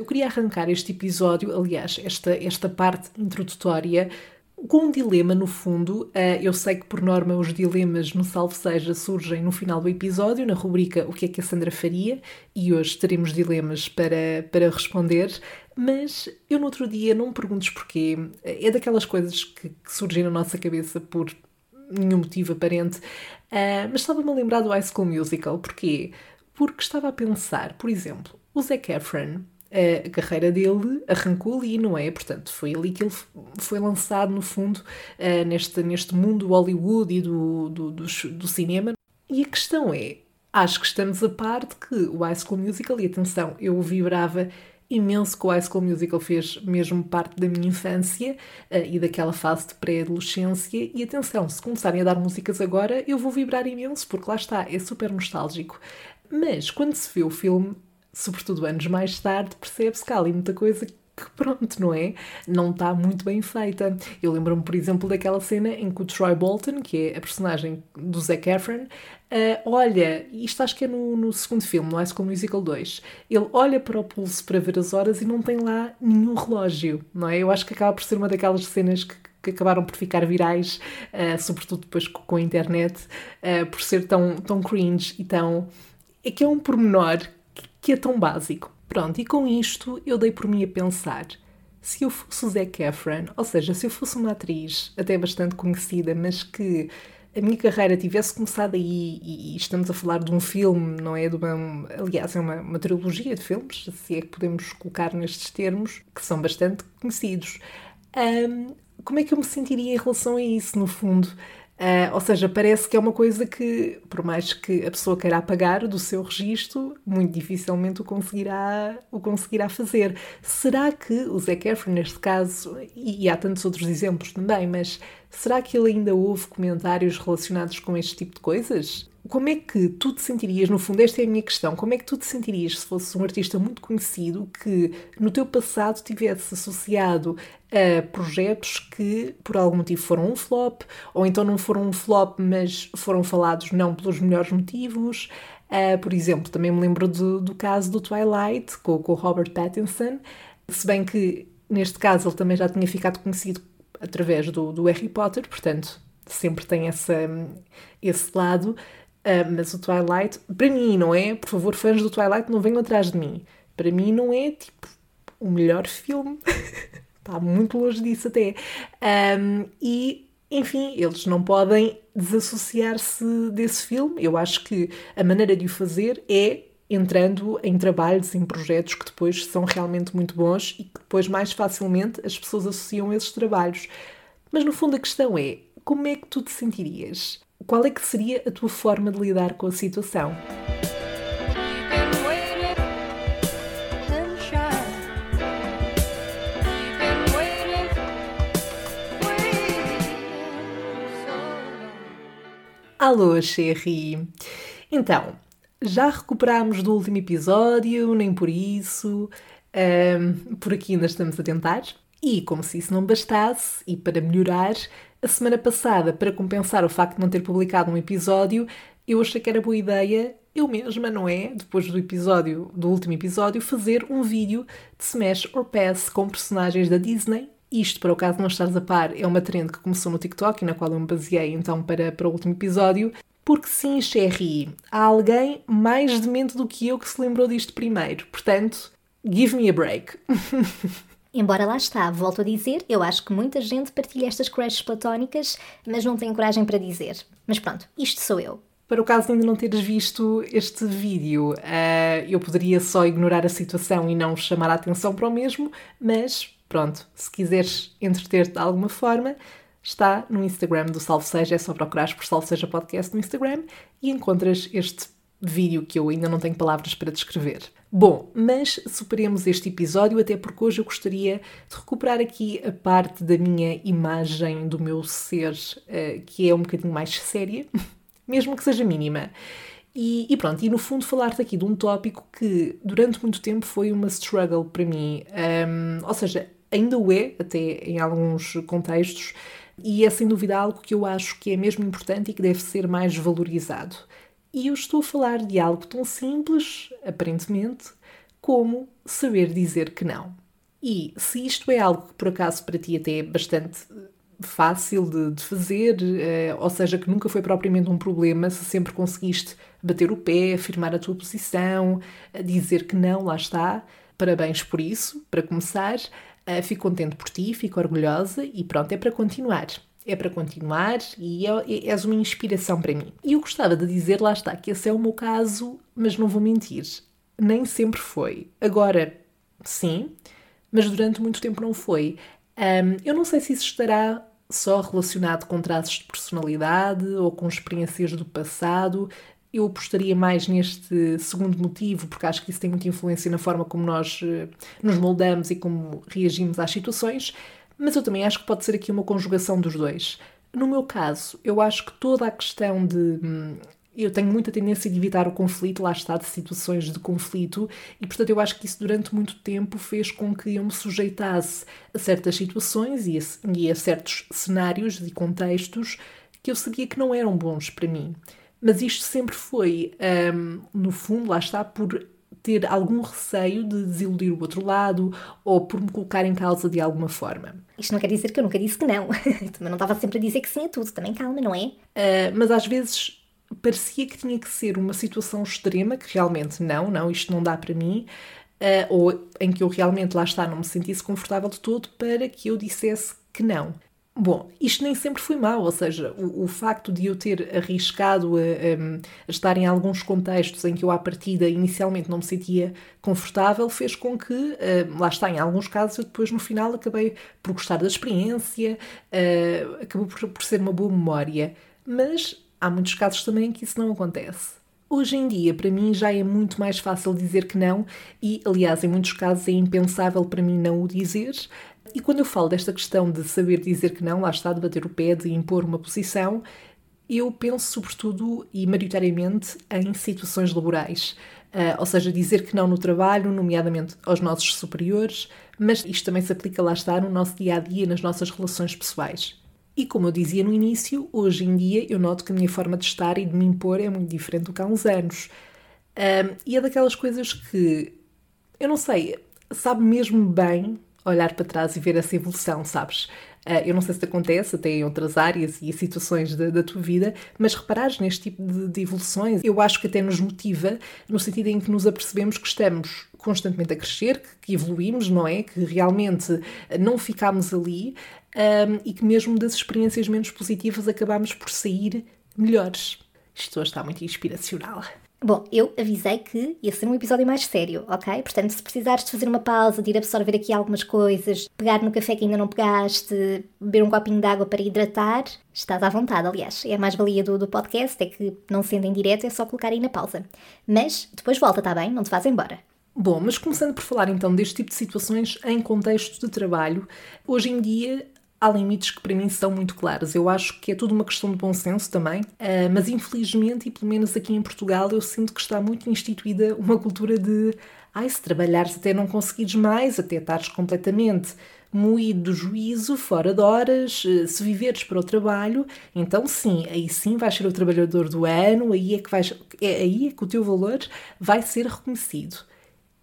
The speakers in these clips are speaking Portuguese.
Eu queria arrancar este episódio, aliás, esta, esta parte introdutória, com um dilema no fundo. Uh, eu sei que, por norma, os dilemas no Salve Seja surgem no final do episódio, na rubrica O que é que a Sandra faria, e hoje teremos dilemas para, para responder. Mas eu, no outro dia, não me perguntes porquê. É daquelas coisas que, que surgem na nossa cabeça por nenhum motivo aparente. Uh, mas estava-me a lembrar do High School Musical. Porquê? Porque estava a pensar, por exemplo, o Zac Efron a carreira dele arrancou ali, não é? Portanto, foi ali que ele foi lançado, no fundo, uh, neste, neste mundo Hollywood e do, do, do, do, cinema. E a questão é, acho que estamos a par de que o High School Musical, e atenção, eu vibrava imenso que o High School Musical fez mesmo parte da minha infância uh, e daquela fase de pré-adolescência. E atenção, se começarem a dar músicas agora, eu vou vibrar imenso, porque lá está, é super nostálgico. Mas quando se vê o filme, sobretudo anos mais tarde, percebe-se que há ali muita coisa que pronto, não é? Não está muito bem feita. Eu lembro-me, por exemplo, daquela cena em que o Troy Bolton, que é a personagem do Zac Efron, uh, olha, isto acho que é no, no, segundo filme, no High School Musical 2, ele olha para o pulso para ver as horas e não tem lá nenhum relógio, não é? Eu acho que acaba por ser uma daquelas cenas que, que acabaram por ficar virais, uh, sobretudo depois com a internet, uh, por ser tão, tão cringe e tão... É que é um pormenor que é tão básico. Pronto, e com isto eu dei por mim a pensar. Se eu fosse o Zac Efron, ou seja, se eu fosse uma atriz até bastante conhecida, mas que a minha carreira tivesse começado aí, e estamos a falar de um filme, não é? De uma, aliás, é uma, uma trilogia de filmes, se é que podemos colocar nestes termos, que são bastante conhecidos. Um, como é que eu me sentiria em relação a isso, no fundo? Uh, ou seja, parece que é uma coisa que, por mais que a pessoa queira apagar do seu registro, muito dificilmente o conseguirá, o conseguirá fazer. Será que o Zac Efron, neste caso, e, e há tantos outros exemplos também, mas será que ele ainda houve comentários relacionados com este tipo de coisas? Como é que tu te sentirias, no fundo, esta é a minha questão, como é que tu te sentirias se fosse um artista muito conhecido que no teu passado tivesse associado a projetos que por algum motivo foram um flop, ou então não foram um flop, mas foram falados não pelos melhores motivos. Uh, por exemplo, também me lembro do, do caso do Twilight com, com o Robert Pattinson, se bem que neste caso ele também já tinha ficado conhecido através do, do Harry Potter, portanto sempre tem essa, esse lado. Uh, mas o Twilight, para mim, não é? Por favor, fãs do Twilight, não venham atrás de mim. Para mim, não é tipo o melhor filme. Está muito longe disso, até. Um, e, enfim, eles não podem desassociar-se desse filme. Eu acho que a maneira de o fazer é entrando em trabalhos, em projetos que depois são realmente muito bons e que depois mais facilmente as pessoas associam a esses trabalhos. Mas no fundo a questão é, como é que tu te sentirias? Qual é que seria a tua forma de lidar com a situação? Alô, Sherry! Então, já recuperámos do último episódio, nem por isso. Um, por aqui ainda estamos a tentar. E como se isso não bastasse, e para melhorar, a semana passada, para compensar o facto de não ter publicado um episódio, eu achei que era boa ideia, eu mesma, não é? Depois do episódio, do último episódio, fazer um vídeo de Smash or Pass com personagens da Disney. Isto, para o caso de não estares a par, é uma trend que começou no TikTok e na qual eu me baseei então para, para o último episódio. Porque sim, Sherry, há alguém mais demente do que eu que se lembrou disto primeiro. Portanto, give me a break. Embora lá está, volto a dizer, eu acho que muita gente partilha estas crushes platónicas, mas não tem coragem para dizer. Mas pronto, isto sou eu. Para o caso de ainda não teres visto este vídeo, uh, eu poderia só ignorar a situação e não chamar a atenção para o mesmo, mas pronto, se quiseres entreter-te de alguma forma, está no Instagram do Salve Seja, é só procurar por Salve Seja Podcast no Instagram e encontras este vídeo que eu ainda não tenho palavras para descrever. Bom, mas superemos este episódio, até porque hoje eu gostaria de recuperar aqui a parte da minha imagem, do meu ser, uh, que é um bocadinho mais séria, mesmo que seja mínima. E, e, pronto, e no fundo falar-te aqui de um tópico que durante muito tempo foi uma struggle para mim, um, ou seja, ainda o é, até em alguns contextos, e é sem dúvida algo que eu acho que é mesmo importante e que deve ser mais valorizado. E eu estou a falar de algo tão simples, aparentemente, como saber dizer que não. E se isto é algo que por acaso para ti até é bastante fácil de, de fazer, uh, ou seja, que nunca foi propriamente um problema, se sempre conseguiste bater o pé, afirmar a tua posição, dizer que não, lá está. Parabéns por isso, para começar. Uh, fico contente por ti, fico orgulhosa e pronto, é para continuar. É para continuar e é, é, és uma inspiração para mim. E eu gostava de dizer, lá está, que esse é o meu caso, mas não vou mentir. Nem sempre foi. Agora, sim, mas durante muito tempo não foi. Um, eu não sei se isso estará só relacionado com traços de personalidade ou com experiências do passado. Eu apostaria mais neste segundo motivo, porque acho que isso tem muita influência na forma como nós uh, nos moldamos e como reagimos às situações, mas eu também acho que pode ser aqui uma conjugação dos dois. No meu caso, eu acho que toda a questão de hum, eu tenho muita tendência de evitar o conflito, lá está, de situações de conflito, e portanto eu acho que isso durante muito tempo fez com que eu me sujeitasse a certas situações e a, e a certos cenários e contextos que eu sabia que não eram bons para mim. Mas isto sempre foi, um, no fundo, lá está, por ter algum receio de desiludir o outro lado ou por me colocar em causa de alguma forma. Isto não quer dizer que eu nunca disse que não. Também não estava sempre a dizer que sim a tudo. Também calma, não é? Uh, mas às vezes parecia que tinha que ser uma situação extrema, que realmente não, não, isto não dá para mim, uh, ou em que eu realmente lá está, não me sentisse confortável de todo para que eu dissesse que não. Bom, isto nem sempre foi mau, ou seja, o, o facto de eu ter arriscado a, a, a, estar em alguns contextos em que eu, à partida, inicialmente não me sentia confortável, fez com que, uh, lá está, em alguns casos, eu depois, no final, acabei por gostar da experiência, uh, acabou por, por ser uma boa memória. Mas há muitos casos também em que isso não acontece. Hoje em dia, para mim, já é muito mais fácil dizer que não, e aliás, em muitos casos é impensável para mim não o dizer. E quando eu falo desta questão de saber dizer que não, lá está, de bater o pé, de impor uma posição, eu penso sobretudo e maioritariamente em situações laborais. Uh, ou seja, dizer que não no trabalho, nomeadamente aos nossos superiores, mas isto também se aplica, lá está, no nosso dia a dia, nas nossas relações pessoais. E como eu dizia no início, hoje em dia eu noto que a minha forma de estar e de me impor é muito diferente do que há uns anos. Um, e é daquelas coisas que, eu não sei, sabe mesmo bem olhar para trás e ver essa evolução, sabes? Uh, eu não sei se te acontece até em outras áreas e situações da, da tua vida, mas reparares neste tipo de, de, evoluções, eu acho que até nos motiva no sentido em que nos apercebemos que estamos constantemente a crescer, que, que evoluímos, não é? Que realmente não ficámos ali um, e que mesmo das experiências menos positivas acabamos por sair melhores. Isto hoje está muito inspiracional. Bom, eu avisei que ia ser um episódio mais sério, ok? Portanto, se precisares de fazer uma pausa, de ir absorver aqui algumas coisas, pegar no café que ainda não pegaste, beber um copinho de água para hidratar, estás à vontade, aliás. É a mais-valia do, do podcast, é que não sendo em direto é só colocar aí na pausa. Mas depois volta, tá bem? Não te vás embora. Bom, mas começando por falar então deste tipo de situações em contexto de trabalho, hoje em dia há limites que para mim são muito claros. Eu acho que é tudo uma questão de bom senso também, uh, mas infelizmente, e pelo menos aqui em Portugal, eu sinto que está muito instituída uma cultura de ai, se trabalhares até não conseguires mais, até estares completamente moído do juízo, fora de horas, eh, se viveres para o trabalho, então sim, aí sim vais ser o trabalhador do ano, aí é que, vais, é, aí é que o teu valor vai ser reconhecido.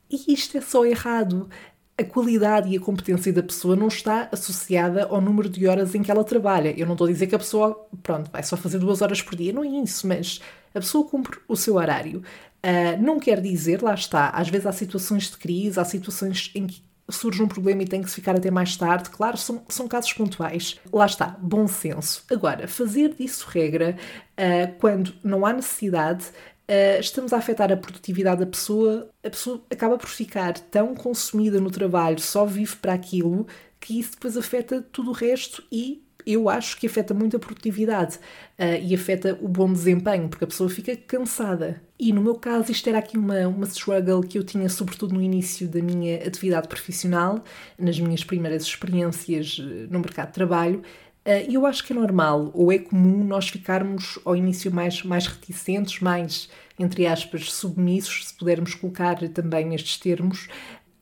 E isto é só errado a qualidade e a competência da pessoa não está associada ao número de horas em que ela trabalha. Eu não estou a dizer que a pessoa, pronto, vai só fazer duas horas por dia, não é isso, mas a pessoa cumpre o seu horário. Uh, não quer dizer, lá está, às vezes há situações de crise, há situações em que surge um problema e tem que se ficar até mais tarde. Claro, são, são casos pontuais. Lá está, bom senso. Agora, fazer disso regra uh, quando não há necessidade uh, estamos a afetar a produtividade da pessoa, a pessoa acaba por ficar tão consumida no trabalho, só vive para aquilo, que isso depois afeta tudo o resto e eu acho que afeta muito a produtividade uh, e afeta o bom desempenho, porque a pessoa fica cansada. E no meu caso, isto era aqui uma, uma struggle que eu tinha, sobretudo no início da minha atividade profissional, nas minhas primeiras experiências eh, no mercado de trabalho, e eu acho que é normal ou é comum nós ficarmos ao início mais, mais reticentes, mais, entre aspas, submissos, se pudermos colocar também nestes termos,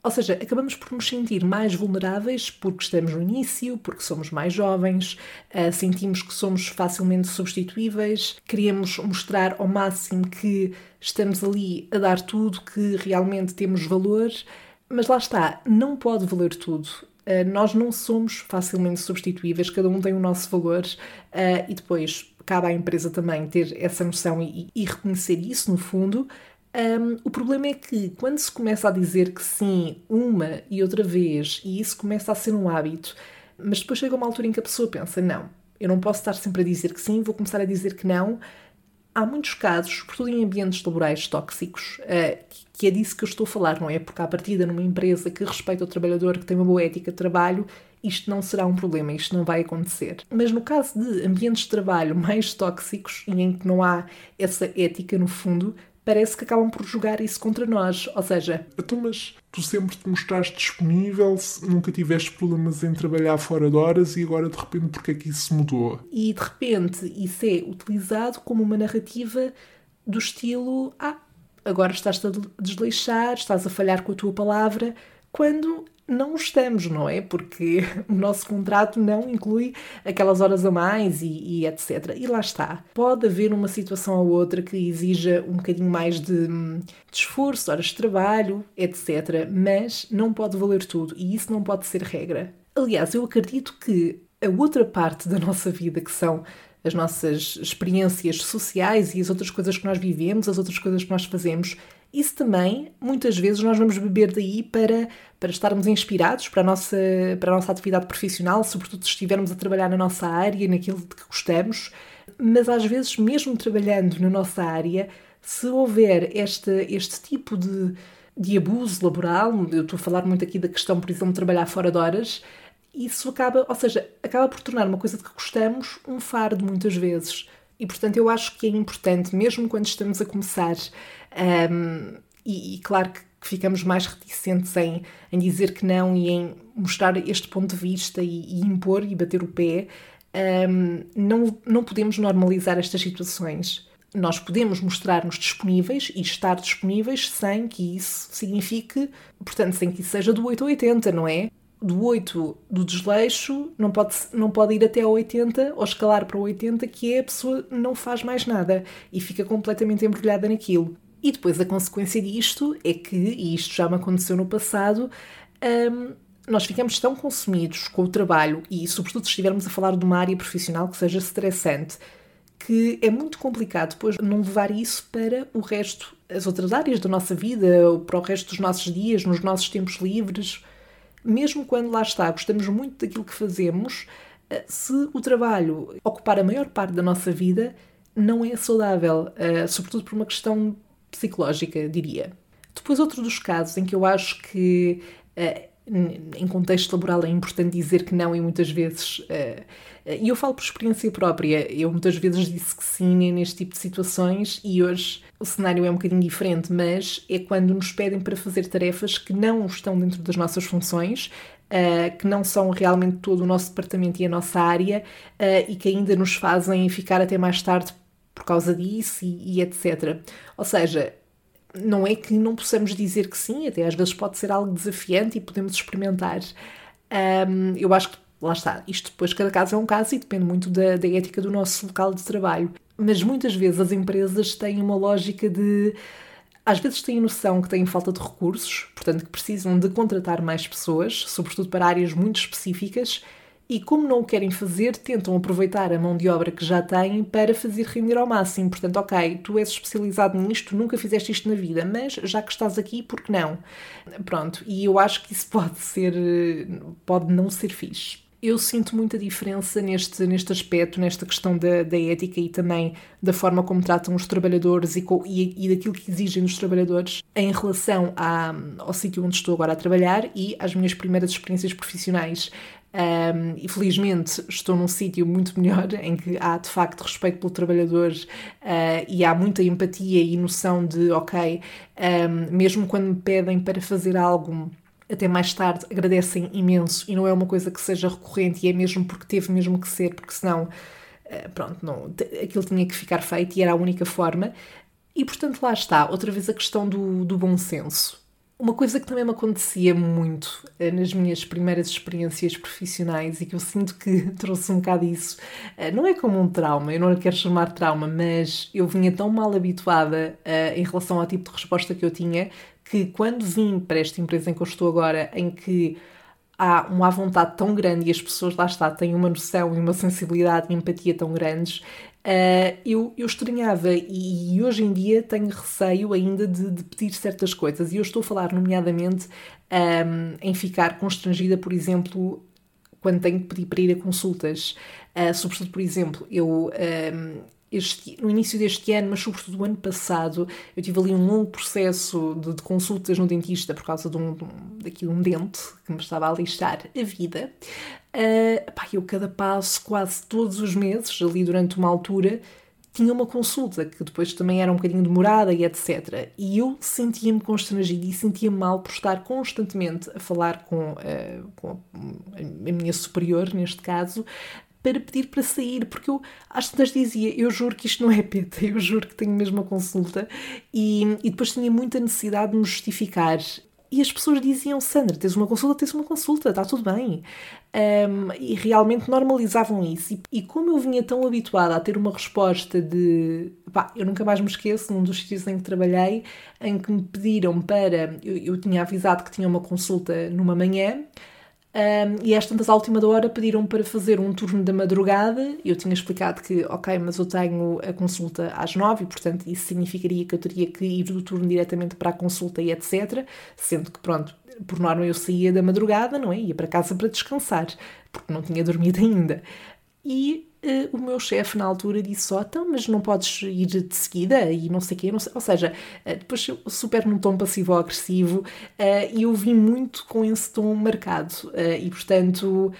Ou seja, acabamos por nos sentir mais vulneráveis porque estamos no início, porque somos mais jovens, uh, sentimos que somos facilmente substituíveis, queremos mostrar ao máximo que estamos ali a dar tudo, que realmente temos valor, mas lá está, não pode valer tudo. Uh, nós não somos facilmente substituíveis, cada um tem o nosso valor uh, e depois cabe à empresa também ter essa noção e, e reconhecer isso no fundo. Um, o problema é que quando se começa a dizer que sim uma e outra vez e isso começa a ser um hábito, mas depois chega uma altura em que a pessoa pensa: não, eu não posso estar sempre a dizer que sim, vou começar a dizer que não. Há muitos casos, sobretudo em ambientes laborais tóxicos, uh, que é disso que eu estou a falar, não é? Porque à partida numa empresa que respeita o trabalhador, que tem uma boa ética de trabalho, isto não será um problema, isto não vai acontecer. Mas no caso de ambientes de trabalho mais tóxicos e em que não há essa ética no fundo, parece que acabam por jogar isso contra nós. Ou seja. Então, mas tu sempre te mostraste disponível, nunca tiveste problemas em trabalhar fora de horas e agora de repente porque é que isso mudou? E de repente isso é utilizado como uma narrativa do estilo: ah, agora estás-te a desleixar, estás a falhar com a tua palavra, quando não estamos, não é? Porque o nosso contrato não inclui aquelas horas a mais e, e, etc. E lá está. Pode haver uma situação ou outra que exija um bocadinho mais de, de esforço, horas de trabalho, etc. Mas não pode valer tudo e isso não pode ser regra. Aliás, eu acredito que a outra parte da nossa vida, que são as nossas experiências sociais e as outras coisas que nós vivemos, as outras coisas que nós fazemos, isso também, muitas vezes, nós vamos beber daí para, para estarmos inspirados para a, nossa, para a nossa atividade profissional, sobretudo se estivermos a trabalhar na nossa área, naquilo de que gostamos. Mas às vezes, mesmo trabalhando na nossa área, se houver este, este tipo de, de abuso laboral, eu estou a falar muito aqui da questão, por exemplo, de trabalhar fora de horas, isso acaba, ou seja, acaba por tornar uma coisa de que gostamos um fardo muitas vezes. E portanto, eu acho que é importante, mesmo quando estamos a começar um, e, e, claro que, ficamos mais reticentes em, em dizer que não e em mostrar este ponto de vista e, e impor e bater o pé. Um, não, não podemos normalizar estas situações. Nós podemos mostrar-nos disponíveis e estar disponíveis sem que isso signifique, portanto, sem que isso seja do 8 ao 80, não é? do 8 do desleixo não pode, não pode ir até ao 80 ou escalar para o 80, que é a pessoa não faz mais nada e fica completamente embrulhada naquilo. E depois a consequência disto é que, e isto já me aconteceu no passado, hum, nós ficamos tão consumidos com o trabalho e, sobretudo, se estivermos a falar de uma área profissional que seja estressante, que é muito complicado depois não levar isso para o resto, as outras áreas da nossa vida, ou para o resto dos nossos dias, nos nossos tempos livres. Mesmo quando lá está, gostamos muito daquilo que fazemos, eh, se o trabalho ocupar a maior parte da nossa vida, não é saudável, eh, sobretudo por uma questão psicológica, diria. Depois, outro dos casos em que eu acho que, uh, em contexto laboral, é importante dizer que não, e muitas vezes. Uh, e eu falo por experiência própria, eu muitas vezes disse que sim neste tipo de situações e hoje o cenário é um bocadinho diferente, mas é quando nos pedem para fazer tarefas que não estão dentro das nossas funções, uh, que não são realmente todo o nosso departamento e a nossa área uh, e que ainda nos fazem ficar até mais tarde por causa disso e, e etc. Ou seja, não é que não possamos dizer que sim, até às vezes pode ser algo desafiante e podemos experimentar. Um, eu acho que, lá está, isto depois cada caso é um caso e depende muito da, da ética do nosso local de trabalho. Mas muitas vezes as empresas têm uma lógica de. Às vezes têm noção que têm falta de recursos, portanto que precisam de contratar mais pessoas, sobretudo para áreas muito específicas, e, como não o querem fazer, tentam aproveitar a mão de obra que já têm para fazer render ao máximo. Portanto, ok, tu és especializado nisto, nunca fizeste isto na vida, mas já que estás aqui, por que não? Pronto, e eu acho que isso pode ser, pode não ser fixe. Eu sinto muita diferença neste, neste aspecto, nesta questão da, da ética e também da forma como tratam os trabalhadores e, e, e daquilo que exigem dos trabalhadores em relação à, ao sítio onde estou agora a trabalhar e às minhas primeiras experiências profissionais. Um, e felizmente estou num sítio muito melhor em que há de facto respeito pelo trabalhador uh, e há muita empatia e noção de, ok, um, mesmo quando me pedem para fazer algo até mais tarde agradecem imenso e não é uma coisa que seja recorrente e é mesmo porque teve mesmo que ser, porque senão, uh, pronto, não, aquilo tinha que ficar feito e era a única forma. E portanto lá está, outra vez a questão do, do bom senso uma coisa que também me acontecia muito eh, nas minhas primeiras experiências profissionais e que eu sinto que trouxe um bocado isso, eh, não é como um trauma, eu não lhe quero chamar trauma, mas eu vinha tão mal habituada uh, em relação ao tipo de resposta que eu tinha que quando vim para esta empresa em que eu estou agora, em que há uma vontade tão grande e as pessoas lá está têm uma noção e uma sensibilidade e empatia tão grandes, uh, eu, eu estranhava e, e, hoje em dia tenho receio ainda de, de, pedir certas coisas. E eu estou a falar, nomeadamente, um, ehm, em ficar constrangida, por exemplo, quando tenho que pedir para ir a consultas. Uh, sobretudo, por exemplo, eu, um, ehm, este, no início deste ano, mas sobretudo o ano passado, eu tive ali um longo processo de, de consultas no dentista por causa de um, de um, daqui um dente que me estava a lixar a vida. Uh, pá, eu cada passo, quase todos os meses, ali durante uma altura, tinha uma consulta que depois também era um bocadinho demorada e etc. E eu sentia-me constrangida e sentia-me mal por estar constantemente a falar com, uh, com a minha superior, neste caso, para pedir para sair, porque eu às tantas dizia, eu juro que isto não é peta, eu juro que tenho mesmo a consulta, e, e depois tinha muita necessidade de me justificar. E as pessoas diziam, Sandra, tens uma consulta, tens uma consulta, está tudo bem. Um, e realmente normalizavam isso. E, e, como eu vinha tão habituada a ter uma resposta de. Pá, eu nunca mais me esqueço, num dos sítios em que trabalhei, em que me pediram para. Eu, eu tinha avisado que tinha uma consulta numa manhã, um, e às tantas, à última da hora, pediram para fazer um turno da madrugada. Eu tinha explicado que, ok, mas eu tenho a consulta às nove portanto, isso significaria que eu teria que ir do turno diretamente para a consulta e etc. Sendo que, pronto, por norma eu saía da madrugada, não é? Ia para casa para descansar, porque não tinha dormido ainda. E uh, o meu chefe na altura disse só, então, mas não podes ir de seguida e não sei o quê, não sei. ou seja, uh, depois super num tom passivo-agressivo uh, e eu vim muito com esse tom marcado e, portanto,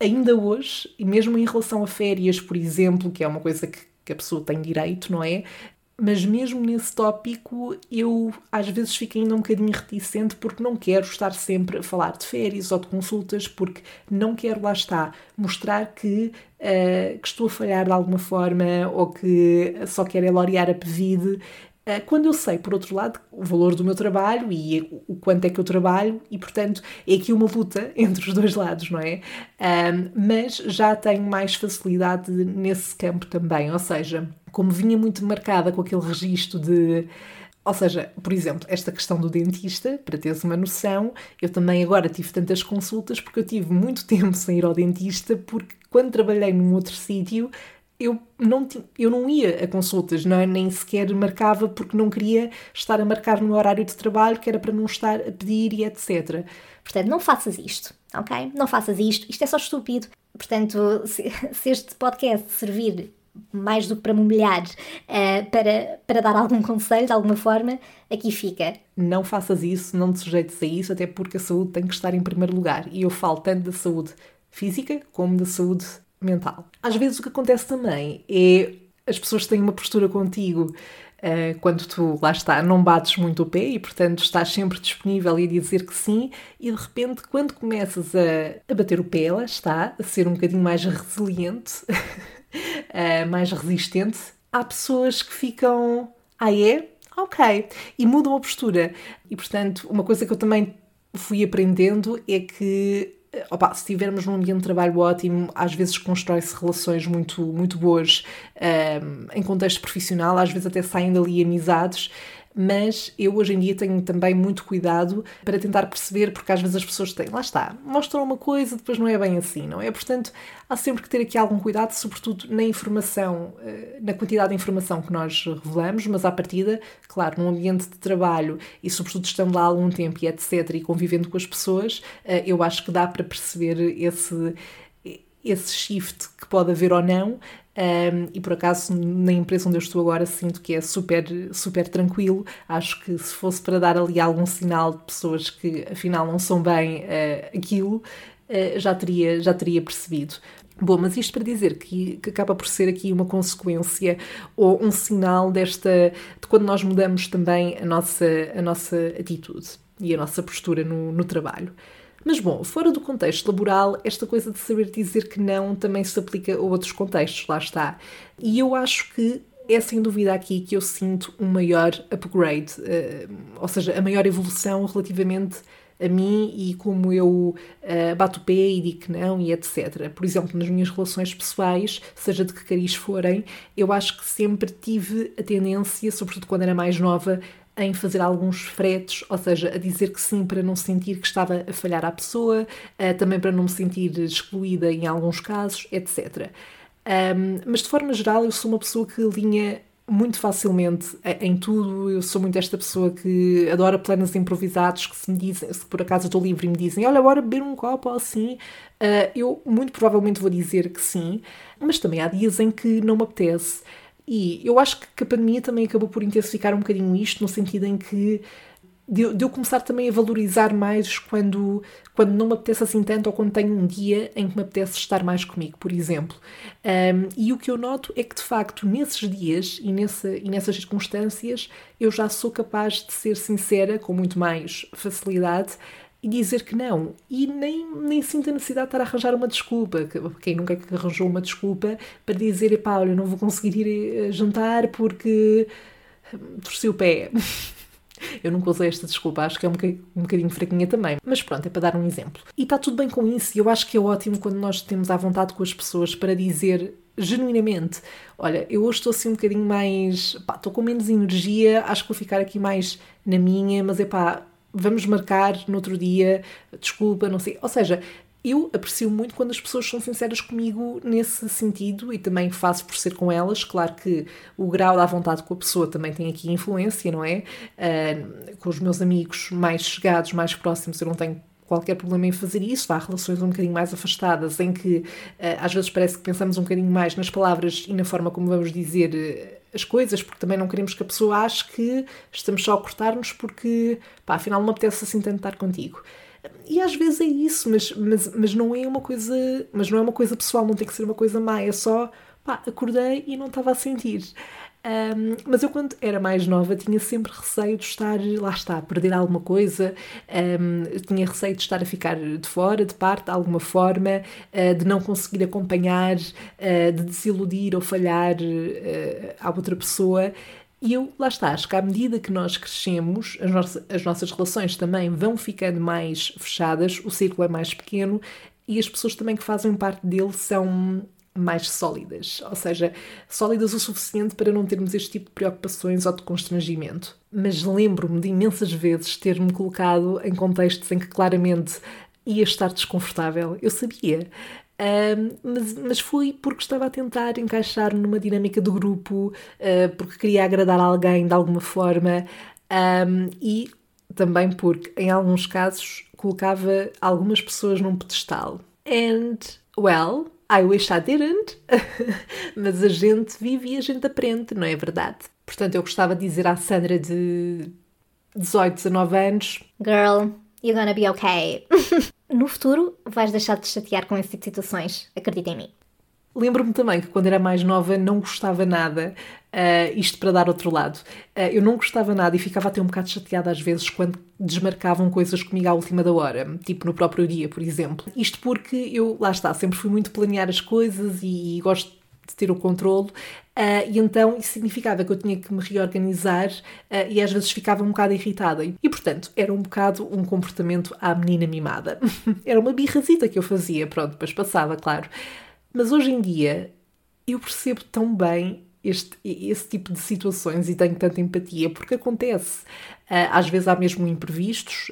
ainda hoje, e mesmo em relação a férias, por exemplo, que é uma coisa que, que a pessoa tem direito, não é? Mas mesmo nesse tópico eu às vezes fico ainda um bocadinho reticente porque não quero estar sempre a falar de férias ou de consultas porque não quero, lá está, mostrar que, uh, que estou a falhar de alguma forma ou que só quero elogiar a PVD quando eu sei, por outro lado, o valor do meu trabalho e o quanto é que eu trabalho, e portanto é aqui uma luta entre os dois lados, não é? Um, mas já tenho mais facilidade nesse campo também, ou seja, como vinha muito marcada com aquele registro de. Ou seja, por exemplo, esta questão do dentista, para teres uma noção, eu também agora tive tantas consultas porque eu tive muito tempo sem ir ao dentista, porque quando trabalhei num outro sítio eu não, eu não ia a consultas, não é? nem sequer marcava porque não queria estar a marcar no horário de trabalho, que era para não estar a pedir e etc. Portanto, não faças isto, ok? Não faças isto, isto é só estúpido. Portanto, se, se este podcast servir mais do que para me humilhar, uh, para, para dar algum conselho de alguma forma, aqui fica. Não faças isso, não te sujeites a isso, até porque a saúde tem que estar em primeiro lugar. E eu falo tanto da saúde física como da saúde mental. Às vezes o que acontece também é as pessoas têm uma postura contigo uh, quando tu, lá está, não bates muito o pé e, portanto, estás sempre disponível e a dizer que sim, e de repente, quando começas a, a bater o pé, lá está, a ser um bocadinho mais resiliente, uh, mais resistente, há pessoas que ficam. Ah, é? Ok. E mudam a postura. E, portanto, uma coisa que eu também fui aprendendo é que opa, se estivermos num ambiente de trabalho ótimo, às vezes constrói-se relações muito, muito boas um, ehm, em contexto profissional, às vezes até saem dali amizades mas eu hoje em dia tenho também muito cuidado para tentar perceber, porque às vezes as pessoas têm, lá está, mostram uma coisa, depois não é bem assim, não é? Portanto, há sempre que ter aqui algum cuidado, sobretudo na informação, eh, na quantidade de informação que nós revelamos, mas à partida, claro, num ambiente de trabalho e sobretudo estando lá há algum tempo e etc, e convivendo com as pessoas, eh, eu acho que dá para perceber esse esse shift que pode haver ou não, um, e por acaso na empresa onde eu estou agora sinto que é super, super tranquilo. Acho que se fosse para dar ali algum sinal de pessoas que afinal não são bem uh, aquilo, uh, já, teria, já teria percebido. Bom, mas isto para dizer que, que, acaba por ser aqui uma consequência ou um sinal desta de quando nós mudamos também a nossa, a nossa atitude e a nossa postura no, no trabalho. Mas bom, fora do contexto laboral, esta coisa de saber dizer que não também se aplica a outros contextos, lá está. E eu acho que é sem dúvida aqui que eu sinto um maior upgrade, uh, ou seja, a maior evolução relativamente a mim e como eu uh, bato o pé e digo que não e etc. Por exemplo, nas minhas relações pessoais, seja de que cariz forem, eu acho que sempre tive a tendência, sobretudo quando era mais nova, em fazer alguns fretes, ou seja, a dizer que sim para não sentir que estava a falhar à pessoa, uh, também para não me sentir excluída em alguns casos, etc. Mas de forma geral, eu sou uma pessoa que alinha muito facilmente em tudo. Eu sou muito esta pessoa que adora planos improvisados que se me dizem, se por acaso estou livre e me dizem, olha, bora beber um copo ou assim, uh, eu muito provavelmente vou dizer que sim, mas também há dias em que não me apetece. E eu acho que a pandemia também acabou por intensificar um bocadinho isto, no sentido em que de, de, eu começar também a valorizar mais quando, quando não me apetece assim tanto ou quando tenho um dia em que me apetece estar mais comigo, por exemplo. Um, e o que eu noto é que, de facto, nesses dias e, nessa, e nessas circunstâncias, eu já sou capaz de ser sincera com muito mais facilidade e dizer que não. E nem, nem sinto a necessidade de estar a arranjar uma desculpa. Quem nunca arranjou uma desculpa para dizer, epá, olha, não vou conseguir ir eh, jantar porque torci o pé. Eu nunca usei esta desculpa, acho que é um bocadinho, um bocadinho fraquinha também. Mas pronto, é para dar um exemplo. E está tudo bem com isso, e eu acho que é ótimo quando nós temos à vontade com as pessoas para dizer genuinamente: Olha, eu hoje estou assim um bocadinho mais. pá, estou com menos energia, acho que vou ficar aqui mais na minha, mas é pá, vamos marcar no outro dia, desculpa, não sei. Ou seja, eu aprecio muito quando as pessoas são sinceras comigo nesse sentido e também faço por ser com elas. Claro que o grau da vontade com a pessoa também tem aqui influência, não é? Uh, com os meus amigos mais chegados, mais próximos, eu não tenho qualquer problema em fazer isso. Há relações um bocadinho mais afastadas em que uh, às vezes parece que pensamos um bocadinho mais nas palavras e na forma como vamos dizer uh, as coisas, porque também não queremos que a pessoa ache que estamos só a cortar-nos porque, pá, afinal não me apetece assim tanto estar contigo. E às vezes é isso, mas, mas, mas não é uma coisa, mas não é uma coisa pessoal, não tem que ser uma coisa má, é só pá, acordei e não estava a sentir. Um, mas eu, quando era mais nova, tinha sempre receio de estar, lá está, a perder alguma coisa, um, tinha receio de estar a ficar de fora, de parte, de alguma forma, uh, de não conseguir acompanhar, uh, de desiludir ou falhar uh, à outra pessoa. E eu, lá está, acho que à medida que nós crescemos, as, nossas, as nossas relações também vão ficando mais fechadas, o círculo é mais pequeno e as pessoas também que fazem parte dele são mais sólidas, ou seja, sólidas o suficiente para não termos este tipo de preocupações ou de constrangimento. Mas lembro-me de imensas vezes ter-me colocado em contextos em que claramente ia estar desconfortável. Eu sabia. Mas, mas foi porque estava a tentar encaixar numa dinâmica do grupo, uh, porque queria agradar alguém de alguma forma um, e também porque, em alguns casos, colocava algumas pessoas num pedestal. And, well, I wish I didn't, mas a gente vive e a gente aprende, não é verdade? Portanto, eu gostava de dizer à Sandra de 18, 19 anos: Girl, you're gonna be okay. no futuro vais deixar de te chatear com esse tipo de situações, acredita em mim. Lembro-me também que quando era mais nova não gostava nada, uh, isto para dar outro lado, uh, eu não gostava nada e ficava até um bocado chateada às vezes quando desmarcavam coisas comigo à última da hora, tipo no próprio dia, por exemplo. Isto porque eu, lá está, sempre fui muito planear as coisas e, gosto de ter o controle, uh, e então isso significava que eu tinha que me reorganizar uh, e às vezes ficava um bocado irritada. E, portanto, era um bocado um comportamento à menina mimada. era uma birrazita que eu fazia, pronto, depois passava, claro. Mas hoje em dia eu percebo tão bem este, esse tipo de situações e tenho tanta empatia, porque acontece. Ah, às vezes há mesmo imprevistos,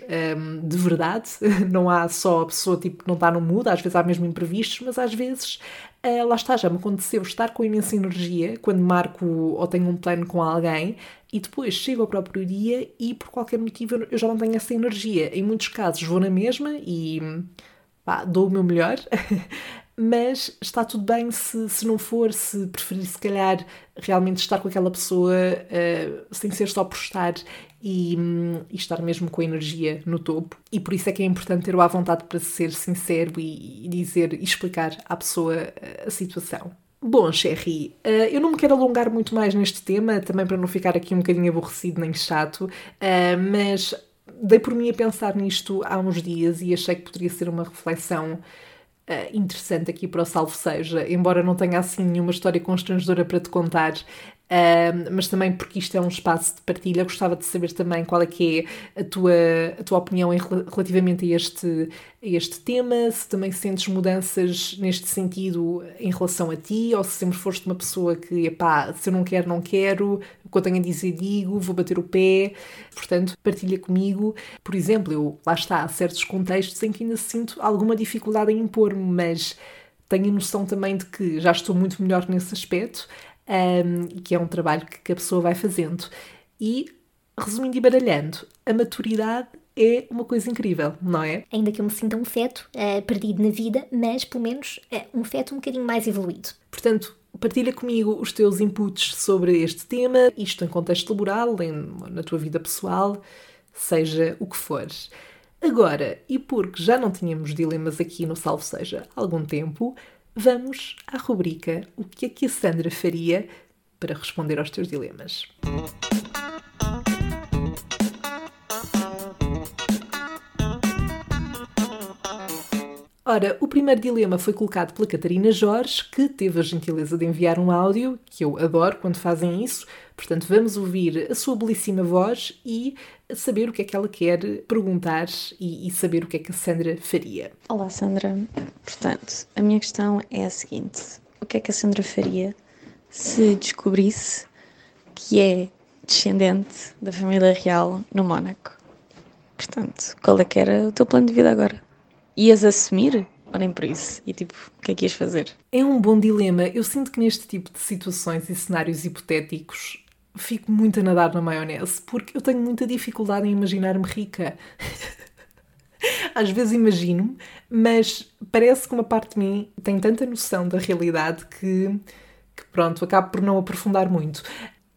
de verdade, não há só a pessoa tipo, que não está no mood, às vezes há mesmo imprevistos, mas às vezes, ah, lá está, já me aconteceu estar com imensa energia quando marco ou tenho um plano com alguém e depois chego ao próprio dia e por qualquer motivo eu já não tenho essa energia. Em muitos casos vou na mesma e pá, dou o meu melhor, mas está tudo bem se, se não for, se preferir se calhar realmente estar com aquela pessoa uh, sem ser só por estar e, e, estar mesmo com a energia no topo. E por isso é que é importante ter o à vontade para ser sincero e, e dizer e explicar à pessoa uh, a situação. Bom, Sherry, uh, eu não me quero alongar muito mais neste tema, também para não ficar aqui um bocadinho aborrecido nem chato, mas dei por mim a pensar nisto há uns dias e achei que poderia ser uma reflexão interessante aqui para o Salve Seja, embora não tenha assim nenhuma história constrangedora para te contar. Uh, mas também porque isto é um espaço de partilha, gostava de saber também qual é que é a tua, a tua opinião relativamente a este, a este tema, se também sentes mudanças neste sentido em relação a ti, ou se sempre foste uma pessoa que, epá, se eu não quero, não quero, o que eu tenho a dizer digo, vou bater o pé, portanto, partilha comigo. Por exemplo, eu, lá está, há certos contextos em que ainda sinto alguma dificuldade em impor-me, mas tenho noção também de que já estou muito melhor nesse aspecto, um, que é um trabalho que, a pessoa vai fazendo. E, resumindo e baralhando, a maturidade é uma coisa incrível, não é? Ainda que eu me sinta um feto uh, perdido na vida, mas pelo menos é um feto um bocadinho mais evoluído. Portanto, partilha comigo os teus inputs sobre este tema, isto em contexto laboral, em, na tua vida pessoal, seja o que for. Agora, e porque já não tínhamos dilemas aqui no Salve Seja há algum tempo, vamos à rubrica O que é que a Sandra faria para responder aos teus dilemas. Ora, o primeiro dilema foi colocado pela Catarina Jorge, que teve a gentileza de enviar um áudio, que eu adoro quando fazem isso. Portanto, vamos ouvir a sua belíssima voz e saber o que é que ela quer perguntar e, e saber o que é que a Sandra faria. Olá, Sandra. Portanto, a minha questão é a seguinte: o que é que a Sandra faria se descobrisse que é descendente da família real no Mónaco? Portanto, qual é que era o teu plano de vida agora? Ias assumir? Ou nem por isso? E tipo, o que é que ias fazer? É um bom dilema. Eu sinto que neste tipo de situações e cenários hipotéticos fico muito a nadar na maionese porque eu tenho muita dificuldade em imaginar-me rica. Às vezes imagino-me, mas parece que uma parte de mim tem tanta noção da realidade que, que pronto, acabo por não aprofundar muito.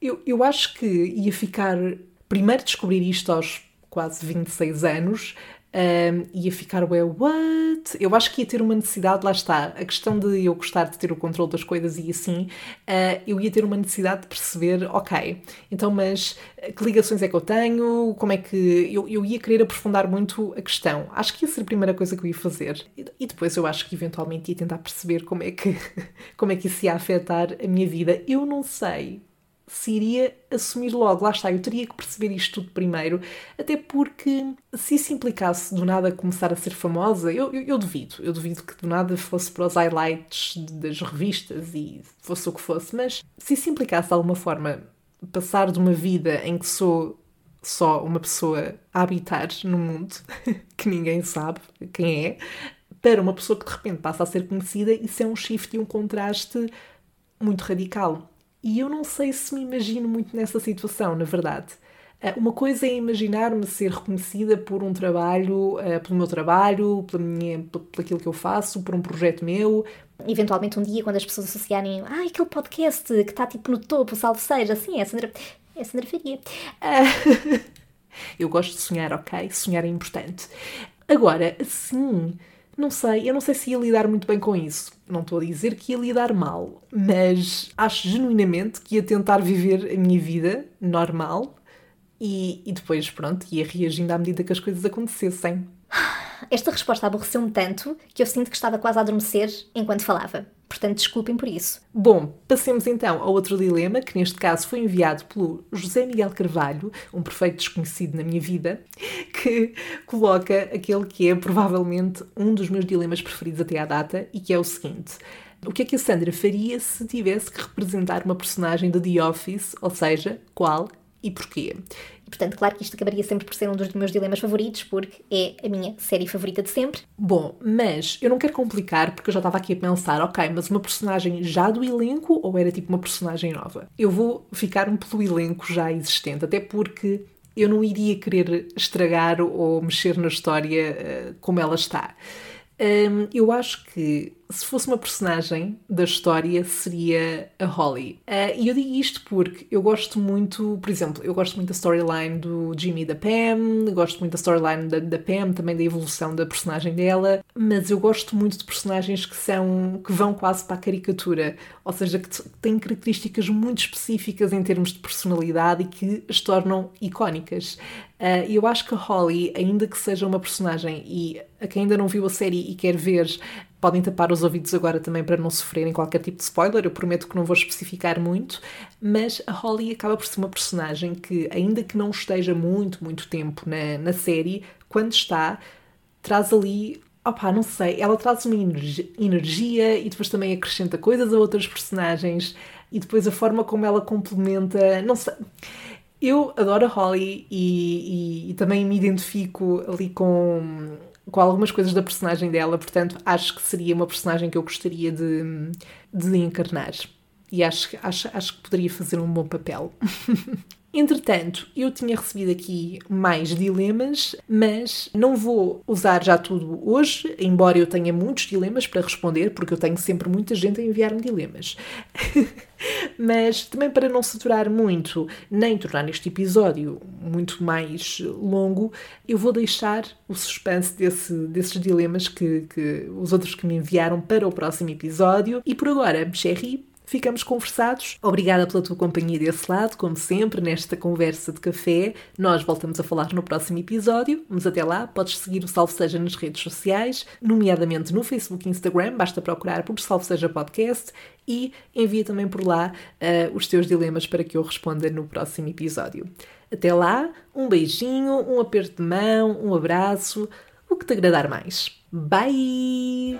Eu, eu acho que ia ficar. Primeiro descobrir isto aos quase 26 anos, um, ia ficar, well, what? Eu acho que ia ter uma necessidade, lá está, a questão de eu gostar de ter o controle das coisas e assim, uh, eu ia ter uma necessidade de perceber, ok, então, mas ah, que ligações é que eu tenho? Como é que. Eu, eu ia querer aprofundar muito a questão. Acho que ia ser a primeira coisa que eu ia fazer. E, depois eu acho que eventualmente ia tentar perceber como é que, como é que isso ia afetar a minha vida. Eu não sei se iria assumir logo. Lá está, eu teria que perceber isto tudo primeiro, até porque se isso implicasse do nada começar a ser famosa, eu, eu, eu duvido. Eu duvido que do nada fosse para os highlights das revistas e fosse o que fosse, mas se isso implicasse de alguma forma passar de uma vida em que sou só uma pessoa a habitar no mundo, que ninguém sabe quem é, para uma pessoa que de repente passa a ser conhecida, isso é um shift e um contraste muito radical. E eu não sei se me imagino muito nessa situação, na verdade. Eh, uma coisa é imaginar-me ser reconhecida por um trabalho, eh, pelo meu trabalho, pela minha, por aquilo que eu faço, por um projeto meu. Eventualmente um dia, quando as pessoas associarem, ah, aquele podcast que está tipo no topo, salve seja, assim, é Sandra, é Sandra Faria. eu gosto de sonhar, ok? Sonhar é importante. Agora, sim, não sei, eu não sei se ia lidar muito bem com isso. Não estou a dizer que ia lidar mal, mas acho genuinamente que ia tentar viver a minha vida normal e, e depois, pronto, ia reagindo à medida que as coisas acontecessem. Esta resposta aborreceu-me tanto que eu sinto que estava quase a adormecer enquanto falava. Portanto, desculpem por isso. Bom, passemos então ao outro dilema, que neste caso foi enviado pelo José Miguel Carvalho, um perfeito desconhecido na minha vida, que coloca aquele que é provavelmente um dos meus dilemas preferidos até à data e que é o seguinte. O que é que a Sandra faria se tivesse que representar uma personagem de The Office, ou seja, qual e porquê? Portanto, claro que isto acabaria sempre por ser um dos meus dilemas favoritos, porque é a minha série favorita de sempre. Bom, mas eu não quero complicar, porque eu já estava aqui a pensar, ok, mas uma personagem já do elenco ou era tipo uma personagem nova? Eu vou ficar-me pelo elenco já existente, até porque eu não iria querer estragar ou mexer na história uh, como ela está. Um, eu acho que se fosse uma personagem da história seria a Holly. Uh, e eu digo isto porque eu gosto muito, por exemplo, eu gosto muito da storyline do Jimmy e da Pam, gosto muito da storyline da, da Pam, também da evolução da personagem dela, mas eu gosto muito de personagens que são que vão quase para a caricatura, ou seja, que têm características muito específicas em termos de personalidade e que as tornam icónicas. Uh, eu acho que a Holly, ainda que seja uma personagem e a quem ainda não viu a série e quer ver, podem tapar os ouvidos agora também para não sofrerem qualquer tipo de spoiler. Eu prometo que não vou especificar muito, mas a Holly acaba por ser uma personagem que, ainda que não esteja muito, muito tempo na, na série, quando está, traz ali opá, não sei, ela traz uma energia e depois também acrescenta coisas a outras personagens e depois a forma como ela complementa, não sei. Eu adoro a Holly e, e, e também me identifico ali com, com algumas coisas da personagem dela, portanto acho que seria uma personagem que eu gostaria de, de encarnar. E acho, acho, acho que poderia fazer um bom papel. Entretanto, eu tinha recebido aqui mais dilemas, mas não vou usar já tudo hoje, embora eu tenha muitos dilemas para responder, porque eu tenho sempre muita gente a enviar-me dilemas. mas também para não saturar muito, nem tornar este episódio muito mais longo, eu vou deixar o suspense desse, desses dilemas que, que os outros que me enviaram para o próximo episódio. E por agora, Sherry, Ficamos conversados. Obrigada pela tua companhia desse lado, como sempre, nesta conversa de café. Nós voltamos a falar no próximo episódio, mas até lá podes seguir o Salve Seja nas redes sociais, nomeadamente no Facebook e Instagram, basta procurar por Salve Seja Podcast e envia também por lá uh, os teus dilemas para que eu responda no próximo episódio. Até lá, um beijinho, um aperto de mão, um abraço, o que te agradar mais. Bye!